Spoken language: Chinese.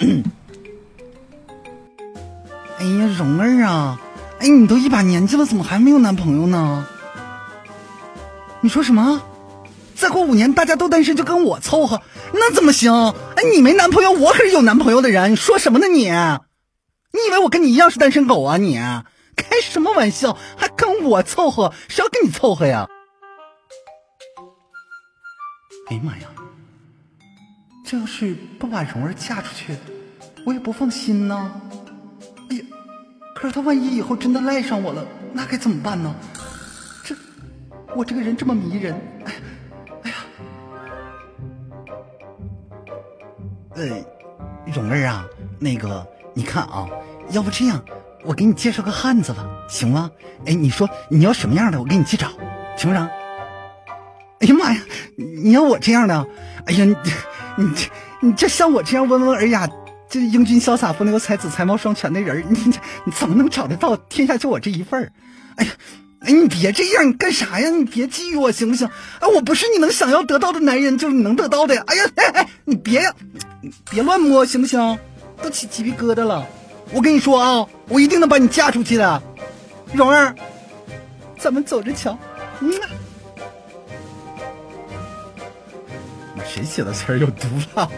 哎呀，蓉儿啊，哎，你都一把年纪了，怎么还没有男朋友呢？你说什么？再过五年大家都单身就跟我凑合，那怎么行？哎，你没男朋友，我可是有男朋友的人。你说什么呢你？你以为我跟你一样是单身狗啊你？开什么玩笑？还跟我凑合？谁要跟你凑合呀？哎呀妈呀！这要是不把蓉儿嫁出去，我也不放心呢。哎呀，可是他万一以后真的赖上我了，那该怎么办呢？这，我这个人这么迷人，哎，哎呀，呃，蓉儿啊，那个，你看啊，要不这样，我给你介绍个汉子吧，行吗？哎，你说你要什么样的，我给你去找，行不行？哎呀妈呀，你要我这样的？哎呀，你你这你这像我这样温文尔雅、这英俊潇洒、风流才子、才貌双全的人，你你怎么能找得到？天下就我这一份儿。哎呀，哎，你别这样，你干啥呀？你别觊觎我行不行？哎，我不是你能想要得到的男人，就是你能得到的呀。哎呀，哎哎，你别呀，别乱摸行不行？都起鸡皮疙瘩了。我跟你说啊，我一定能把你嫁出去的，蓉儿，咱们走着瞧。嗯。谁写的词儿有毒了？